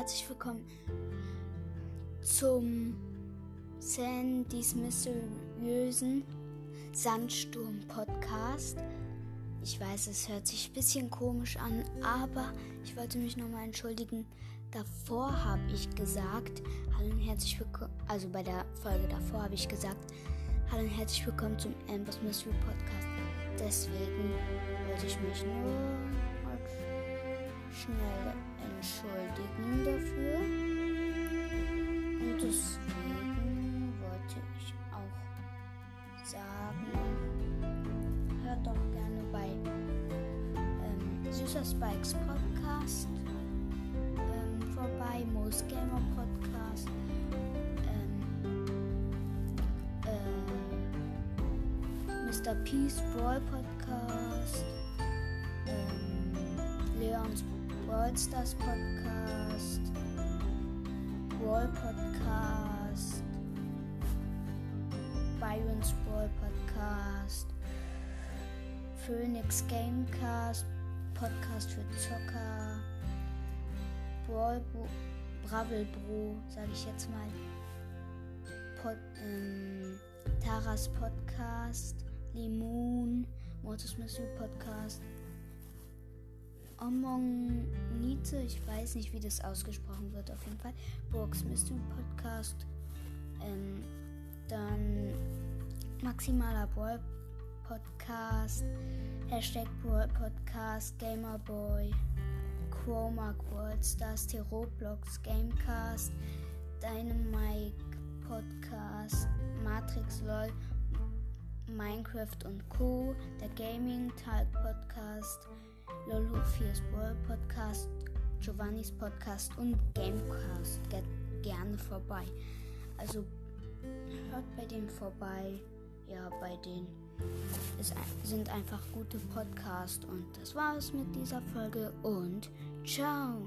herzlich willkommen zum Sandys mysteriösen Sandsturm-Podcast. Ich weiß, es hört sich ein bisschen komisch an, aber ich wollte mich nochmal entschuldigen. Davor habe ich gesagt, hallo und herzlich willkommen, also bei der Folge davor habe ich gesagt, hallo und herzlich willkommen zum Ambers Mystery Podcast. Deswegen wollte ich mich nur schnell entschuldigen dafür. Und deswegen wollte ich auch sagen, hört doch gerne bei ähm, Süßer Spikes Podcast ähm, vorbei, Moos Gamer Podcast. Ähm, äh, Mr. Peace Brawl Podcast. Ähm, Leons Brawl Stars Podcast, Brawl Podcast, Byron's Brawl Podcast, Phoenix Gamecast, Podcast für Zocker, Brawl Bravel Bro, sage ich jetzt mal, Pod, ähm, Taras Podcast, Limon, Mortis Mystery Podcast, Omonite, ich weiß nicht, wie das ausgesprochen wird, auf jeden Fall. Brooks Mystery Podcast. Ähm, dann Maximaler Brawl Podcast. Hashtag Brawl Podcast. Gamerboy. Chroma Worldstars. T Roblox Gamecast. Dynamite Podcast. Matrix LOL. Minecraft und Co. Der Gaming Talk Podcast. 4's World Podcast, Giovannis Podcast und Gamecast. Geht gerne vorbei. Also hört bei denen vorbei. Ja, bei denen es sind einfach gute Podcasts. Und das war's mit dieser Folge und ciao.